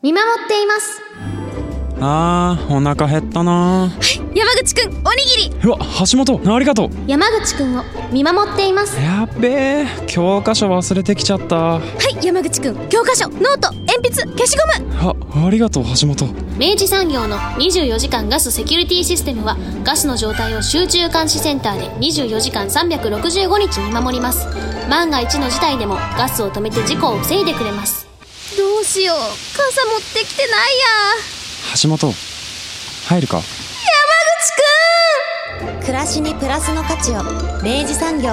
見守っています。あーお腹減ったな。山口くんおにぎり。うわ橋本ありがとう。山口くんを見守っています。やっべえ教科書忘れてきちゃった。はい山口くん教科書ノート鉛筆消しゴム。あありがとう橋本。明治産業の24時間ガスセキュリティシステムはガスの状態を集中監視センターで24時間365日見守ります。万が一の事態でもガスを止めて事故を防いでくれますどうしよう。傘持ってきてないや。橋本入るか？山口くん！暮らしにプラスの価値を。明治産業。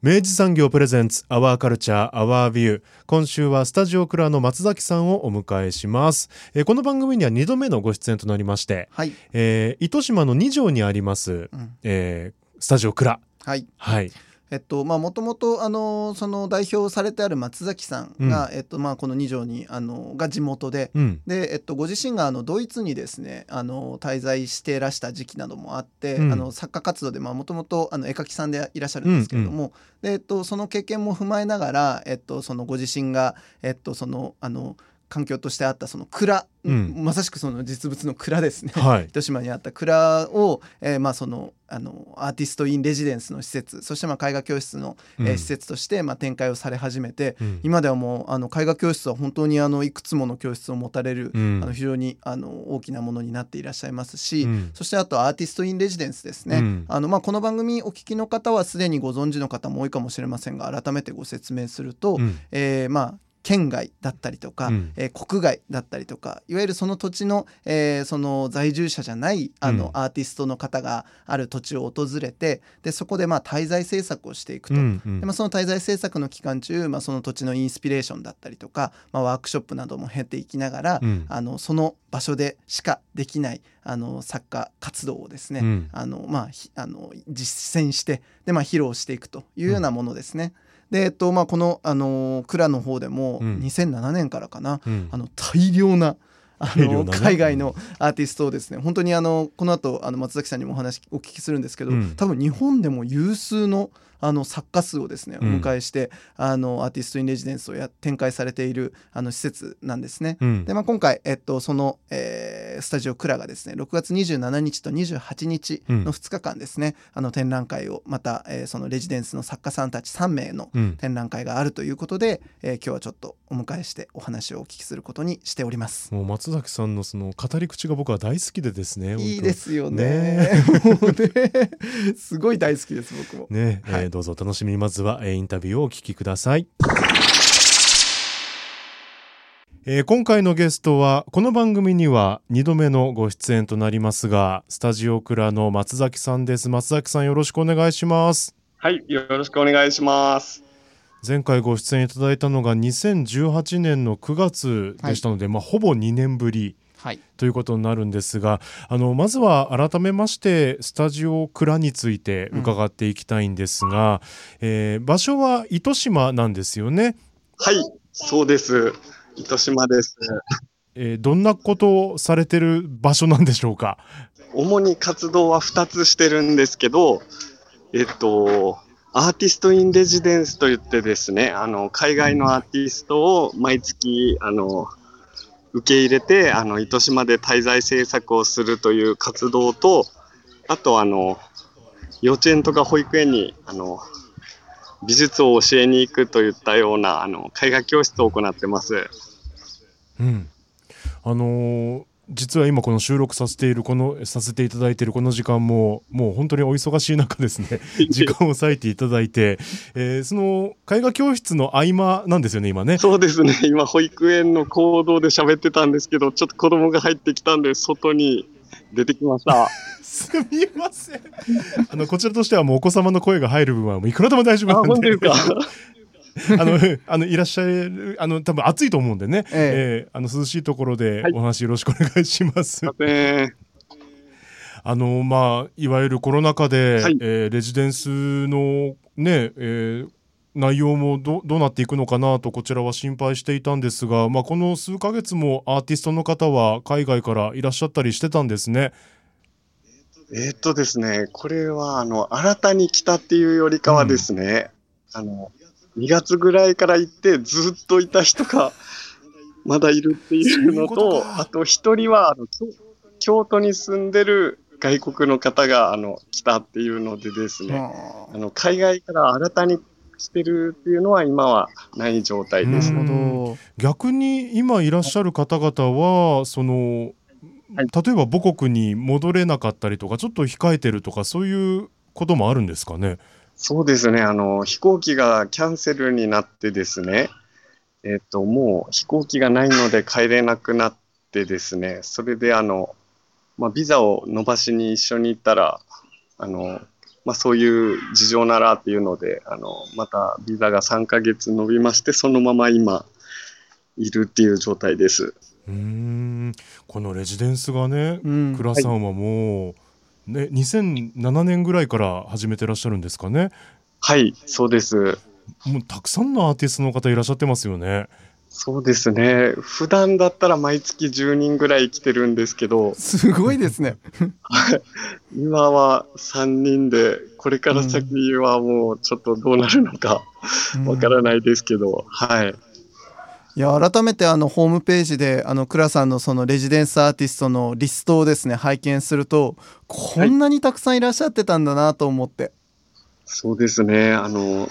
明治産業プレゼンツアワーカルチャーアワービュー今週はスタジオクラの松崎さんをお迎えします、えーこの番組には2度目のご出演となりまして、はい。えー糸島の2条にあります、うん。えースタジオクラはい。はいえっとまあもともとあのその代表されてある松崎さんが、えっとまあこの二条にあのが地元で。うん。でえっと、ご自身があのドイツにですねあの滞在していらした時期などもあって、うん。あの作家活動でもともと絵描きさんでいらっしゃるんですけれども、でえっと、その経験も踏まえながら、えっと、そのご自身が、えっと、そのあの環境としてあったその蔵、うん。まさしくその実物の蔵ですね、はい。糸島にあった蔵を、えーまあ、そのあのアーティスト・イン・レジデンスの施設そしてまあ絵画教室の、えーうん施設としてまあ展開をされ始めて、うん。今ではもうあの絵画教室は本当にあのいくつもの教室を持たれる、うん。あの非常にあの大きなものになっていらっしゃいますし、うん。そしてあとアーティスト・イン・レジデンスですね、うん。あのまあ、この番組お聞きの方はすでにご存知の方も多いかもしれませんが改めてご説明すると、うん。えーまあ県外だったりとか、うん。えー国外だったりとかいわゆるその土地の,、えーその在住者じゃないあの、うん。アーティストの方がある土地を訪れてでそこでまあ滞在制作をしていくと。うんうん。でまあ、その滞在制作の期間中、まあ、その土地のインスピレーションだったりとか、まあ、ワークショップなども経ていきながら、うん。あのその場所でしかできないあの作家活動をですね、うん。あのまあ、ひあの実践してで、まあ、披露していくというようなものですね。でえっとまあ、この、あの蔵の方でもうん。2007年からかな、うん。あの大量なあの海外のアーティストをですね本当にあのこの後あの松崎さんにもお話お聞きするんですけど、うん。多分日本でも有数のあの作家数をですねおうん。迎えして、あのアーティスト・イン・レジデンスをや展開されているあの施設なんですね。うん。でまあ、今回、えっと、その、えースタジオクラがですね6月27日と28日の2日間ですね、あの展覧会をまた、えーそのレジデンスの作家さんたち3名のうん。展覧会があるということで、えー今日はちょっとお迎えしてお話をお聞きすることにしております。もう松崎さんのその語り口が僕は大好きでですねいいですよね。ねもうねすごい大好きです僕も。ね、えーはいどうぞお楽しみにまずは、えーインタビューをお聞きください。えー今回のゲストはこの番組には2度目のご出演となりますがスタジオクラの松崎さんです松崎さんよろしくお願いしますはい、よろしくお願いします。前回ご出演いただいたのが2018年の9月でしたので、まあほぼ2年ぶりはい。ということになるんですがあのまずは改めましてスタジオ蔵について伺っていきたいんですが、えー場所は糸島なんですよね、はい、そうです。糸島です。えーどんなことをされてる場所なんでしょうか？主に活動は2つしてるんですけど、えっと、アーティスト・イン・レジデンスといってですね、あの、海外のアーティストを毎月、あの、受け入れて、あの、糸島で滞在制作をするという活動と、あと、あの、幼稚園とか保育園に、あの、美術を教えに行くといったような、あの、絵画教室を行ってます。うんあのー実は今この収録させているこのさせていただいているこの時間ももう本当にお忙しい中ですね時間を割いていただいて、えーその絵画教室の合間なんですよね今ねそうですね、今、保育園の行動で喋ってたんですけど、ちょっと子供が入ってきたんで、外に出てきました。すみません。あのこちらとしてはもうお子様の声が入る部分はもういくらでも大丈夫あ、なんで。本当ですか？あのあのいらっしゃるあの多分暑いと思うんでね。ええーあの涼しいところではいお話よろしくお願いします。すいあのまあいわゆるコロナ禍で、はいえーレジデンスのね、えー内容もどどうなっていくのかなとこちらは心配していたんですが、まあ、この数ヶ月もアーティストの方は海外からいらっしゃったりしてたんですね。えーっとですね、これは、あの、新たに来たっていうよりかはですね、あの、2月ぐらいから行ってずっといた人が まだいるっていうのとあと一人はあの京京都に住んでる外国の方があの来たっていうのでですね、あ。あの海外から新たに来てるっていうのは今はない状態です。逆に今いらっしゃる方々はその、はい。例えば母国に戻れなかったりとかちょっと控えてるとかそういうこともあるんですかね？そうですね、あの飛行機がキャンセルになってですね、えっと、もう飛行機がないので帰れなくなってですね、それであの、まあ、ビザを伸ばしに一緒に行ったら、あのまあ、そういう事情ならっていうので、あのまたビザが3ヶ月伸びまして、そのまま今、いるっていう状態です。うーん。このレジデンスがね、うん。倉さんはもう、ね、2007年ぐらいから始めてらっしゃるんですかね。はい、そうです。もうたくさんのアーティストの方いらっしゃってますよね。そうですね。普段だったら毎月10人ぐらい来てるんですけど、すごいですね。今は3人で、これから先はもうちょっとどうなるのかわからないですけど、はい。いや改めてあのホームページであの倉さんのそのレジデンスアーティストのリストをですね拝見するとこんなにたくさんいらっしゃってたんだなと思って、そうですね。あの、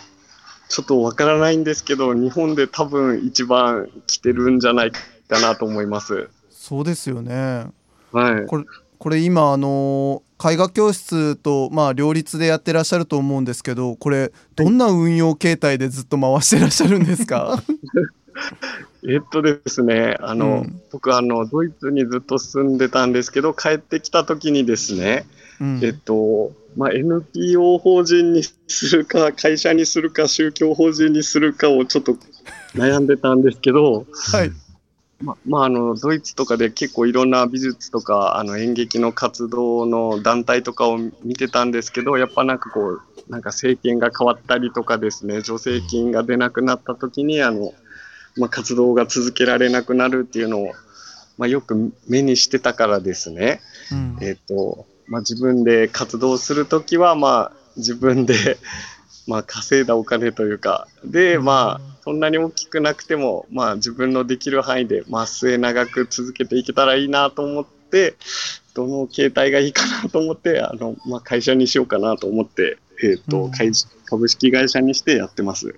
ちょっとわからないんですけど、日本で多分一番来てるんじゃないかなと思います。そうですよねはい。これこれ今あの絵画教室とまあ両立でやってらっしゃると思うんですけどこれどんな運用形態でずっと回してらっしゃるんですか？えっとですね、あの、うん。僕あの、ドイツにずっと住んでたんですけど、帰ってきた時にですね、うん。えっと、まあ、NPO 法人にするか、会社にするか、宗教法人にするかをちょっと悩んでたんですけど、はい。ままあ、あの、ドイツとかで結構いろんな美術とか、あの、演劇の活動の団体とかを見てたんですけど、やっぱなんかこう、なんか政権が変わったりとかですね、助成金が出なくなった時に、あの、まあ、活動が続けられなくなるっていうのを、まあ、よく目にしてたからですね、うん。えっ、と、まあ、自分で活動するときは、まあ、自分で、まあ、稼いだお金というか、で、まあ、そんなに大きくなくても、まあ、自分のできる範囲で、まあ、末長く続けていけたらいいなと思って、どの形態がいいかなと思って、あの、まあ、会社にしようかなと思って、えっ、と、うん。会株式会社にしてやってます。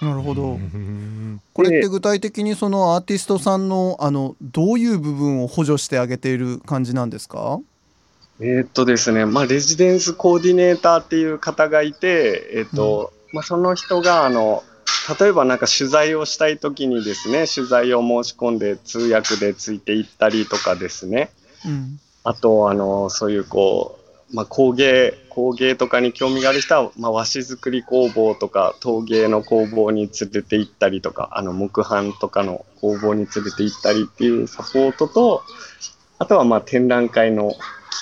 なるほど。うん。これって具体的にそのアーティストさんのあのどういう部分を補助してあげている感じなんですか？えーっとですね、まあ、レジデンスコーディネーターっていう方がいて、えーっと、まあ、その人が、あの、例えばなんか取材をしたいときにですね、取材を申し込んで通訳でついていったりとかですね、うん。あと、あの、そういうこう、まあ、工芸、工芸とかに興味がある人は、まあ、和紙作り工房とか陶芸の工房に連れて行ったりとか、あの、木版とかの工房に連れて行ったりっていうサポートと、あとはまあ展覧会の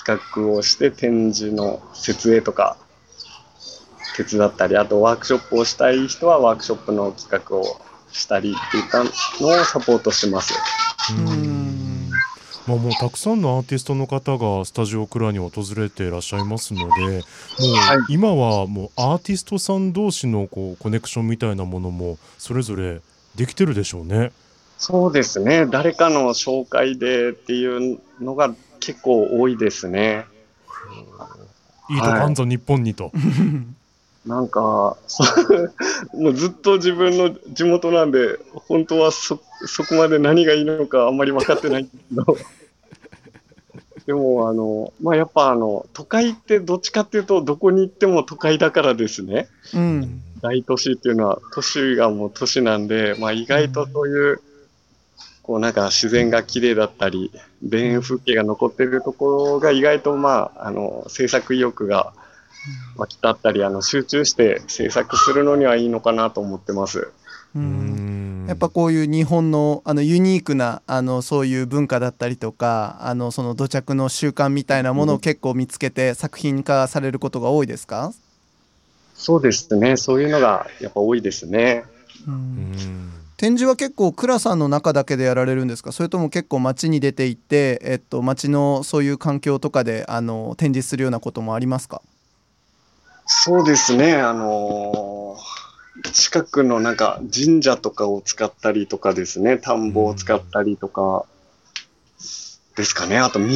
企画をして展示の設営とか手伝ったり、あとワークショップをしたい人はワークショップの企画をしたりっていったのをサポートしてます。うんまあ、もうたくさんのアーティストの方がスタジオクラに訪れていらっしゃいますのでもう今はもうアーティストさん同士のこうコネクションみたいなものもそれぞれできてるでしょうね。そうですね。誰かの紹介でっていうのが結構多いですね。いいとかんぞ日本にと。なんか、もうずっと自分の地元なんで、本当はそ、そこまで何がいいのかあんまり分かってないんですけど。でも、あの、まあ、やっぱあの、都会ってどっちかっていうと、どこに行っても都会だからですね。うん大都市っていうのは、都市がもう都市なんで、まあ、意外とそういう、こうなんか自然が綺麗だったり、田園風景が残ってるところが意外とまあ、あの、制作意欲が湧き立ったり、あの、集中して制作するのにはいいのかなと思ってます。ううんんやっぱこういう日本のあのユニークなあのそういう文化だったりとかあのその土着の習慣みたいなものを結構見つけて作品化されることが多いですか、そうですね。そういうのがやっぱ多いですね。うんうん展示は結構倉さんの中だけでやられるんですか？それとも結構街に出て行って、えっと、街のそういう環境とかであの展示するようなこともありますか？そうですね。あのー近くのなんか神社とかを使ったりとかですね、田んぼを使ったりとか、ですかね。あと道、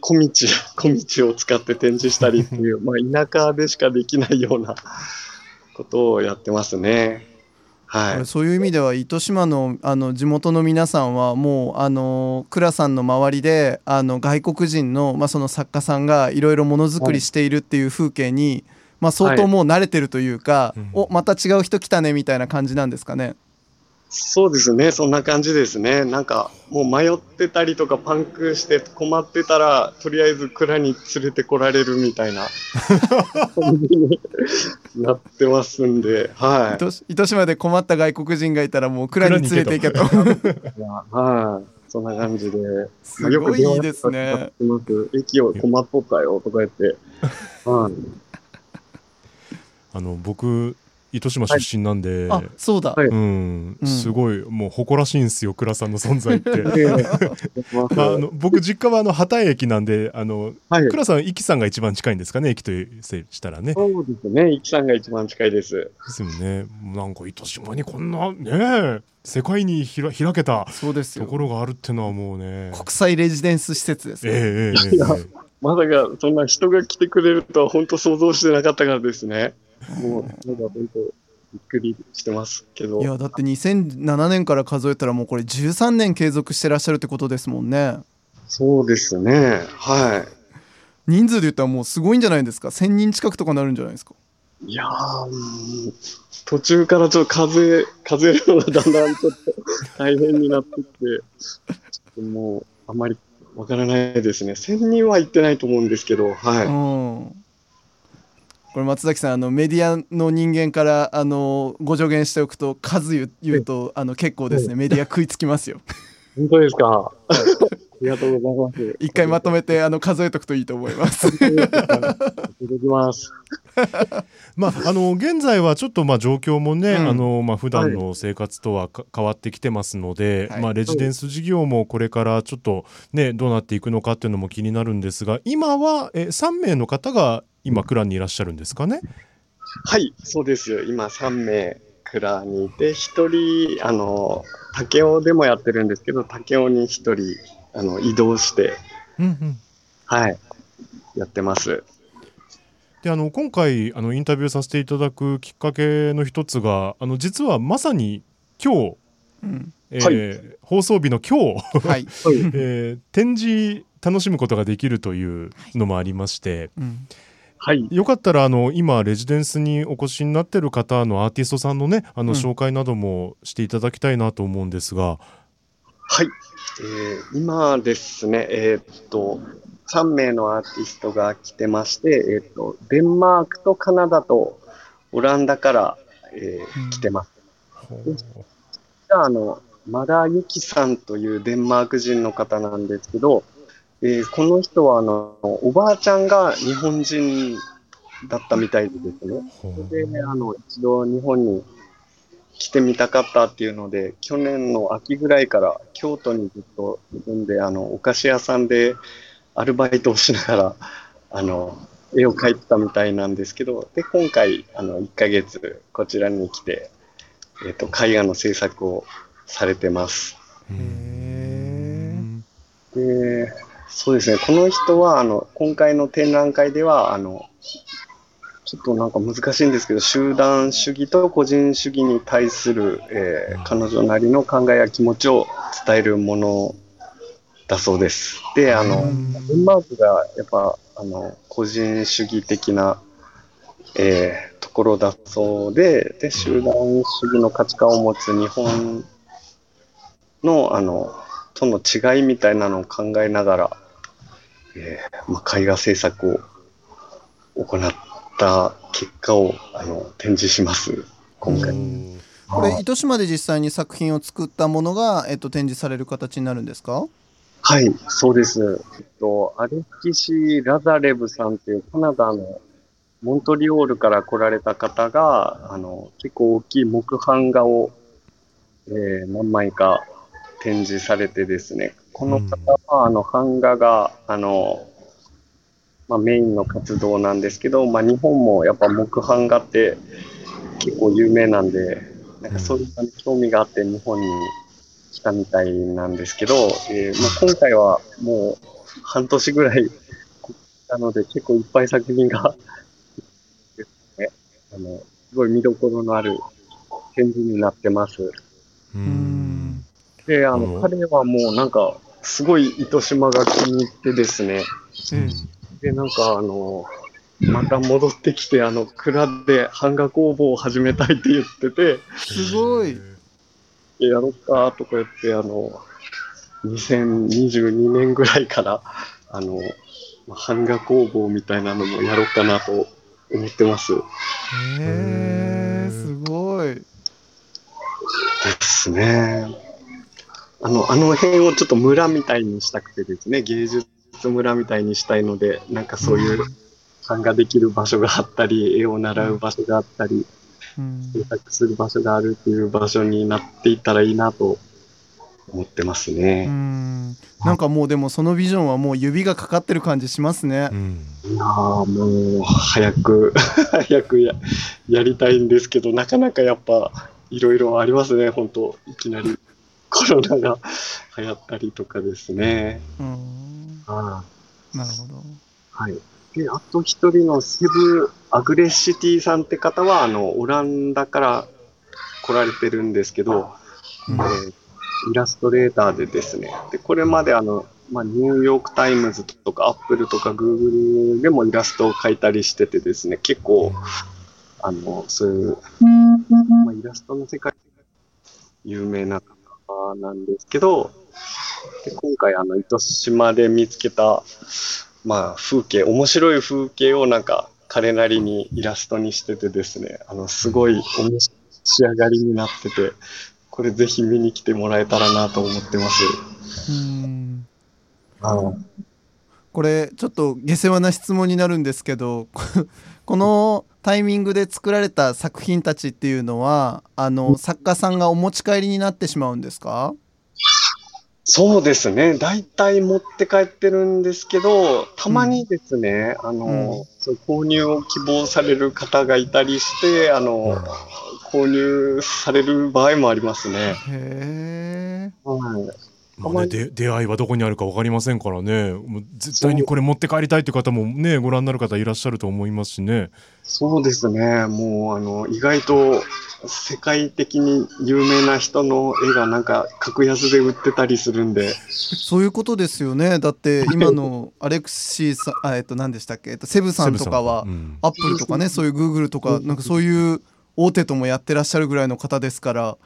小道、小道を使って展示したりっていう、まあ田舎でしかできないような ことをやってますね。はい。そういう意味では糸島のあの地元の皆さんはもうあの倉さんの周りであの外国人の,、まあその作家さんがいろいろものづくりしているっていう風景に、まあ、相当もう慣れてるというか、はいおまた違う人来たねみたいな感じなんですかね？そうですね、そんな感じですね。なんか、もう迷ってたりとか、パンクして困ってたら、とりあえず蔵に連れてこられるみたいな感じになってますんで、は糸糸島で困った外国人がいたらもう蔵に連れて行けと。い。はい。そんな感じで。すごいいいですね。駅を困っとったよとか言って。はい。あの僕糸島出身なんで、あそうだ、はいうんうんすごいもう誇らしいんですよ倉さんの存在って。でまあ、あの僕実家はあの畑駅なんであのはい。倉さん壱岐さんが一番近いんですかね駅としたらね。そうですね。イキさんが一番近いです。ですよね。なんか糸島にこんなね世界にひら開けたそうですよところがあるってのはもうね。国際レジデンス施設です、ええねええええいやまさかそんな人が来てくれるとは本当想像してなかったからですね。もう、なんか本当、びっくりしてますけど。いやだって2007年から数えたらもうこれ13年継続してらっしゃるってことですもんねそうですね。はい。人数で言ったらもうすごいんじゃないですか1000人近くとかなるんじゃないですかいや途中からちょっと数え、数えるのがだんだんちょっと大変になってきて、ちょっともう、あまりわからないですね。1000人は行ってないと思うんですけど、はい。うんこれ松崎さんあのメディアの人間からあのご助言しておくと数言う言うとあの結構ですねメディア食いつきますよ。本当ですか？ありがとうございます。一回まとめてあの数えとくといいと思います。い。ただきます。まあ、あの現在はちょっとまあ状況もね、うん。あのまあ普段の生活とはか変わってきてますので、はい。まあ、レジデンス事業もこれからちょっと、ね、どうなっていくのかっていうのも気になるんですが今はえ3名の方が今クランにいらっしゃるんですかね？はい、そうですよ。今3名蔵にいて、1人、あの、竹雄でもやってるんですけど、竹雄に1人、あの、移動して、うんうんはい、やってます。であの今回あのインタビューさせていただくきっかけの一つがあの実はまさに今日、うんえー放送日の今日、はい、えー展示楽しむことができるというのもありまして、うんはい、よかったらあの今レジデンスにお越しになってる方のアーティストさんのねあのうん。紹介などもしていただきたいなと思うんですが、はい。えー今ですね、えーっと、3名のアーティストが来てまして、えーっと、デンマークとカナダとオランダから、えーうん。来てます。じゃあ、あの、マダユキさんというデンマーク人の方なんですけど、えーこの人は、あの、おばあちゃんが日本人だったみたいでですね。で、あの、一度日本に来てみたかったっていうので、去年の秋ぐらいから京都にずっと住んで、あの、お菓子屋さんでアルバイトをしながら、あの、絵を描いてたみたいなんですけど、で、今回、あの、1ヶ月こちらに来て、えっ、と、絵画の制作をされてます。へで、そうですね、この人は、あの、今回の展覧会では、あの、ちょっとなんか難しいんですけど、集団主義と個人主義に対する、えー彼女なりの考えや気持ちを伝えるものだそうです。で、あの、デンマークがやっぱ、あの、個人主義的な、えーところだそうで、で、集団主義の価値観を持つ日本の、あの、との違いみたいなのを考えながら、えーまあ、絵画制作を行った結果をあの展示します、今回。これ糸島で実際に作品を作ったものが、えっと、展示される形になるんですか？はい、そうです。えっと、アレキシ・ラザレブさんっていうカナダのモントリオールから来られた方が、あの、結構大きい木版画を、えー何枚か展示されてですね、この方は、あの、版画が、あの、まあ、メインの活動なんですけど、まあ、日本もやっぱ木版画って、結構有名なんで、なんかそういうのに興味があって日本に来たみたいなんですけど、えーまあ、今回はもう半年ぐらい来たので結構いっぱい作品がね、あの、すごい見どころのある展示になってます。ううんんで、ああのの、彼はもうなんか、すごい糸島が気に入ってですね、えで、なんかあの、また戻ってきて、あの、蔵で版画工房を始めたいって言ってて、すごい。やろっかとか言って、あの、2022年ぐらいから、あの、まあ版画工房みたいなのもやろうかなと思ってます。へえすごい。ですね。あの、あの辺をちょっと村みたいにしたくてですね、芸術村みたいにしたいので、なんかそういう版画できる場所があったり、絵を習う場所があったり、うん。制作する場所があるっていう場所になっていったらいいなと思ってますうね。ん。なんかもうでもそのビジョンはもう指がかかってる感じしますね。う。ん。いやーもう、早く、早くややりたいんですけど、なかなかやっぱ、いろいろありますね、本当いきなりコロナが流行ったりとかですね。うんあなるほど。はい。で、あと一人のセブ・アグレッシティさんって方は、あの、オランダから来られてるんですけど、うんえーイラストレーターでですね、で、これまであの、まあ、ニューヨークタイムズとかアップルとかグーグルでもイラストを描いたりしててですね、結構、あの、そういう、まあ、イラストの世界で有名な方なんですけど、で今回あの、糸島で見つけた、まあ、風景、面白い風景をなんか、彼なりにイラストにしててですね、あの、すごい面白い仕上がりになってて、これぜひ見に来てもらえたらなと思ってます。うんあこれちょっと下世話な質問になるんですけどこのタイミングで作られた作品たちっていうのはあの作家さんがお持ち帰りになってしまうんですか？そうですね。大体持って帰ってるんですけど、たまにですね、あの、うん購入を希望される方がいたりして、あの、購入される場合もありますね。へえはい。まあね、で出会いはどこにあるか分かりませんからね。もう絶対にこれ持って帰りたいっていう方もねご覧になる方いらっしゃると思いますしね。そうですね。もう、あの、意外と世界的に有名な人の絵がなんか格安で売ってたりするんで、そういうことですよね。だって 今のアレクシーさんあえっと何でしたっけ、えっと、セブさんとかはうん。アップルとかねそういうグーグルとかなんかそういう大手ともやってらっしゃるぐらいの方ですから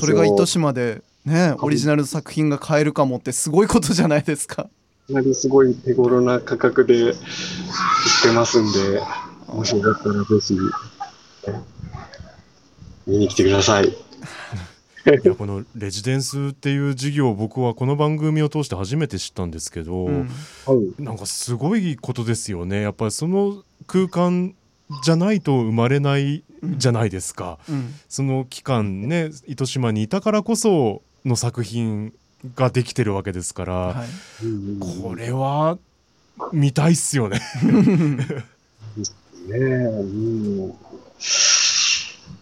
それが糸島でねオリジナル作品が買えるかもってすごいことじゃないですか。かなりすごい手頃な価格で売ってますんで、もしよかったらぜひ、見に来てください。いやこのレジデンスっていう事業を僕はこの番組を通して初めて知ったんですけど、うんはい。なんかすごいことですよねやっぱりその空間じゃないと生まれないじゃないですか、うんその期間ね糸島にいたからこその作品ができてるわけですから、はいこれは見たいっすよね。ねえ、うん。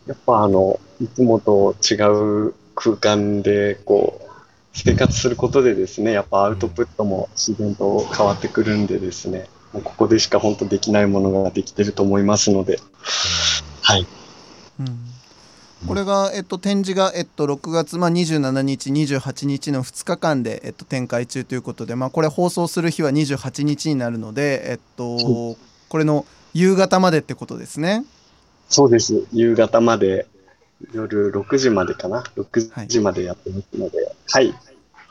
やっぱあの、いつもと違う空間で、こう、生活することでですね、やっぱアウトプットも自然と変わってくるんでですね、もうここでしか本当できないものができてると思いますので、はい。うんこれが、えっと、展示が、えっと、6月、まあ、27日28日の2日間で、えっと、展開中ということで、まあ、これ放送する日は28日になるので、えっと、これの夕方までってことですね。そうです。夕方まで、夜6時までかな？6時までやってますので、はい。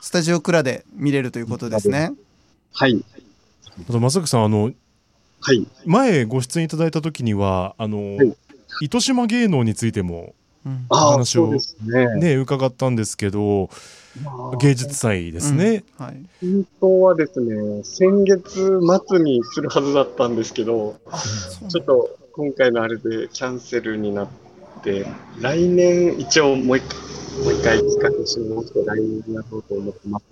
スタジオクラで見れるということですね。はい。あと正木さんあのはい。前ご出演いただいた時にはあの、はい糸島芸能についてもうんああ、話をそうですね。ね伺ったんですけどまあ芸術祭ですね。はい、本当はですね、先月末にするはずだったんですけど、ちょっと今回のあれでキャンセルになって、来年一応もう一回、もう一回企画し直して来年やろうと思ってます。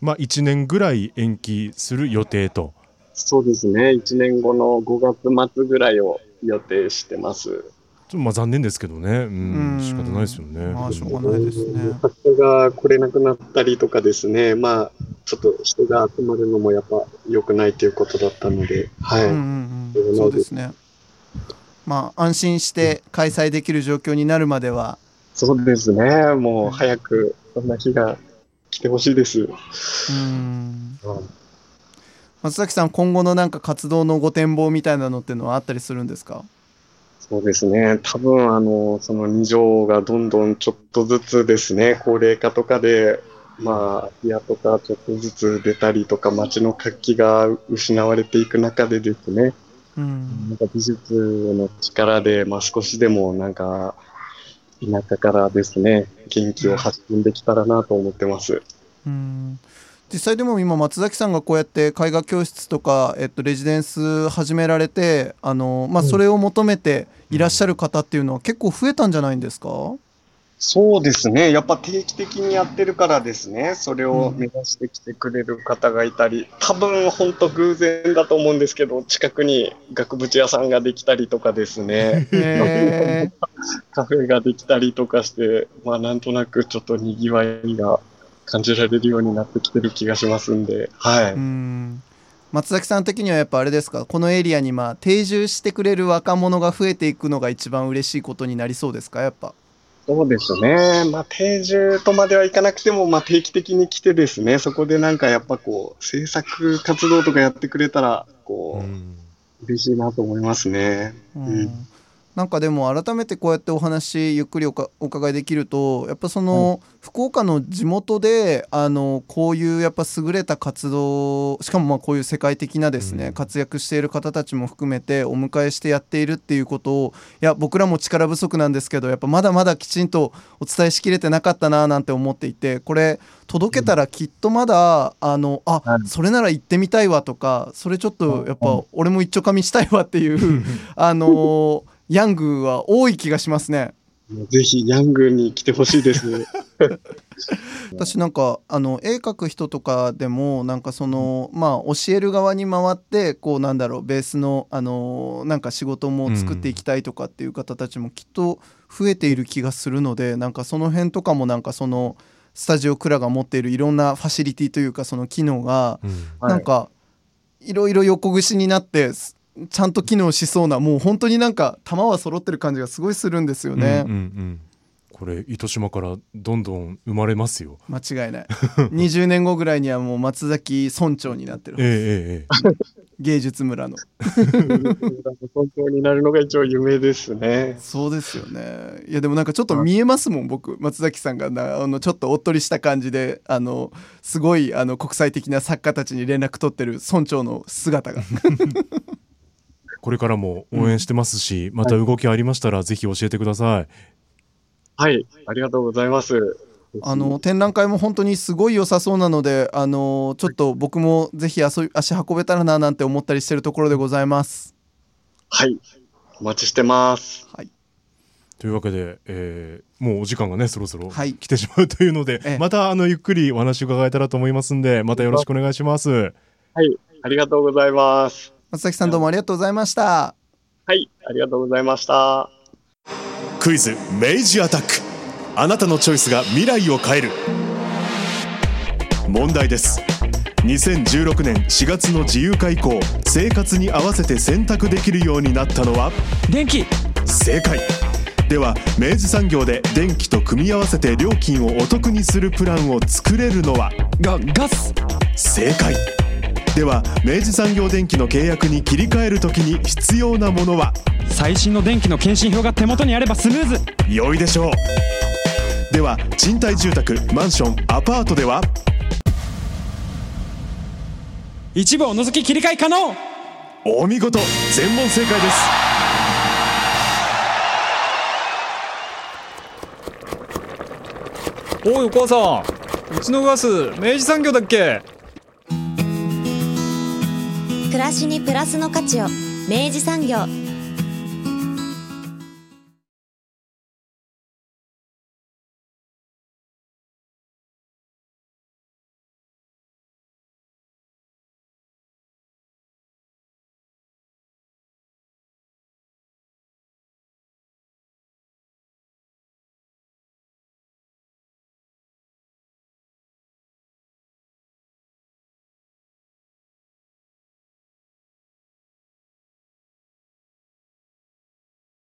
まあ1年ぐらい延期する予定と。そうですね、1年後の5月末ぐらいを予定してます。とまあ残念ですけどね、うん。うん。仕方ないですよね。まあしょうがないですね。人が来れなくなったりとかですね、まあ、ちょっと人が集まるのもやっぱ良くないということだったので、はい。うんうんうん。そうで。すね。まあ安心して開催できる状況になるまでは。そうですね、もう早くそんな日が来てほしいです。うん。松崎さん今後のなんか活動のご展望みたいなのっていうのはあったりするんですか？そうですね。多分、あの、その二条がどんどんちょっとずつですね、高齢化とかで、まあ、部屋とかちょっとずつ出たりとか、街の活気が失われていく中でですね、うんなんか美術の力で、まあ少しでもなんか、田舎からですね、元気を発信できたらなと思ってます。うん実際でも今松崎さんがこうやって絵画教室とか、えっと、レジデンス始められてあの、まあ、それを求めていらっしゃる方っていうのは結構増えたんじゃないんですか、そうですね。やっぱ定期的にやってるからですね、それを目指してきてくれる方がいたり、多分本当偶然だと思うんですけど、近くに額縁屋さんができたりとかですね、へカフェができたりとかして、まあなんとなくちょっと賑わいが感じられるようになってきてる気がしますんで、はい。うん。松崎さん的にはやっぱあれですか？このエリアにまあ定住してくれる若者が増えていくのが一番嬉しいことになりそうですか？やっぱ。そうですね。まあ、定住とまではいかなくても、まあ、定期的に来てですね、そこでなんかやっぱこう、制作活動とかやってくれたら、こう、うん。嬉しいなと思いますね。うん。うんなんかでも改めてこうやってお話ゆっくりおかお伺いできるとやっぱその、福岡の地元であのこういうやっぱ優れた活動しかもまあこういう世界的なですね、うん。活躍している方たちも含めてお迎えしてやっているっていうことをいや僕らも力不足なんですけどやっぱまだまだきちんとお伝えしきれてなかったななんて思っていてこれ届けたらきっとまだ、あのあ、はい。それなら行ってみたいわとかそれちょっとやっぱ俺も一丁かみしたいわっていう あのーヤングは多い気がしますね。ぜひ、ヤングに来てほしいです。私なんかあの絵描く人とかでもなんかそのまあ教える側に回ってこうなんだろうベースのあのなんか仕事も作っていきたいとかっていう方たちもきっと増えている気がするのでなんかその辺とかもなんかそのスタジオクラが持っているいろんなファシリティというかその機能がうんなんかいろいろ横串になってすちゃんと機能しそうなもう本当になんか玉は揃ってる感じがすごいするんですよね。うんうんうん。これ糸島からどんどん生まれますよ。間違いない。20年後ぐらいにはもう松崎村長になってるえええええ芸術村の。本当になるのが一応夢ですね。そうですよね。いやでもなんかちょっと見えますもん僕。松崎さんがなあのちょっとおっとりした感じであのすごいあの国際的な作家たちに連絡取ってる村長の姿が これからも応援してますし、また動きありましたらぜひ教えてください。はい、ありがとうございます。あの展覧会も本当にすごい良さそうなのであのちょっと僕もぜひ遊び足運べたらななんて思ったりしてるところでございます。はい、お待ちしてます。はいというわけで、えーもうお時間がねそろそろはい来てしまうというので、ええまたあのゆっくりお話伺えたらと思いますんでまたよろしくお願いします。はい、ありがとうございます。松崎さんどうもありがとうございました。はい、ありがとうございました。クイズ明治アタック。あなたのチョイスが未来を変える。問題です。2016年4月の自由化以降生活に合わせて選択できるようになったのは？電気。正解。では明治産業で電気と組み合わせて料金をお得にするプランを作れるのは？がガス。正解では明治産業電機の契約に切り替えるときに必要なものは？最新の電気の検針票が手元にあればスムーズ。良いでしょう。では賃貸住宅マンションアパートでは？一部を除き切り替え可能。お見事全問正解です。おいお母さん。うちのガス明治産業だっけ？暮らしにプラスの価値を明治産業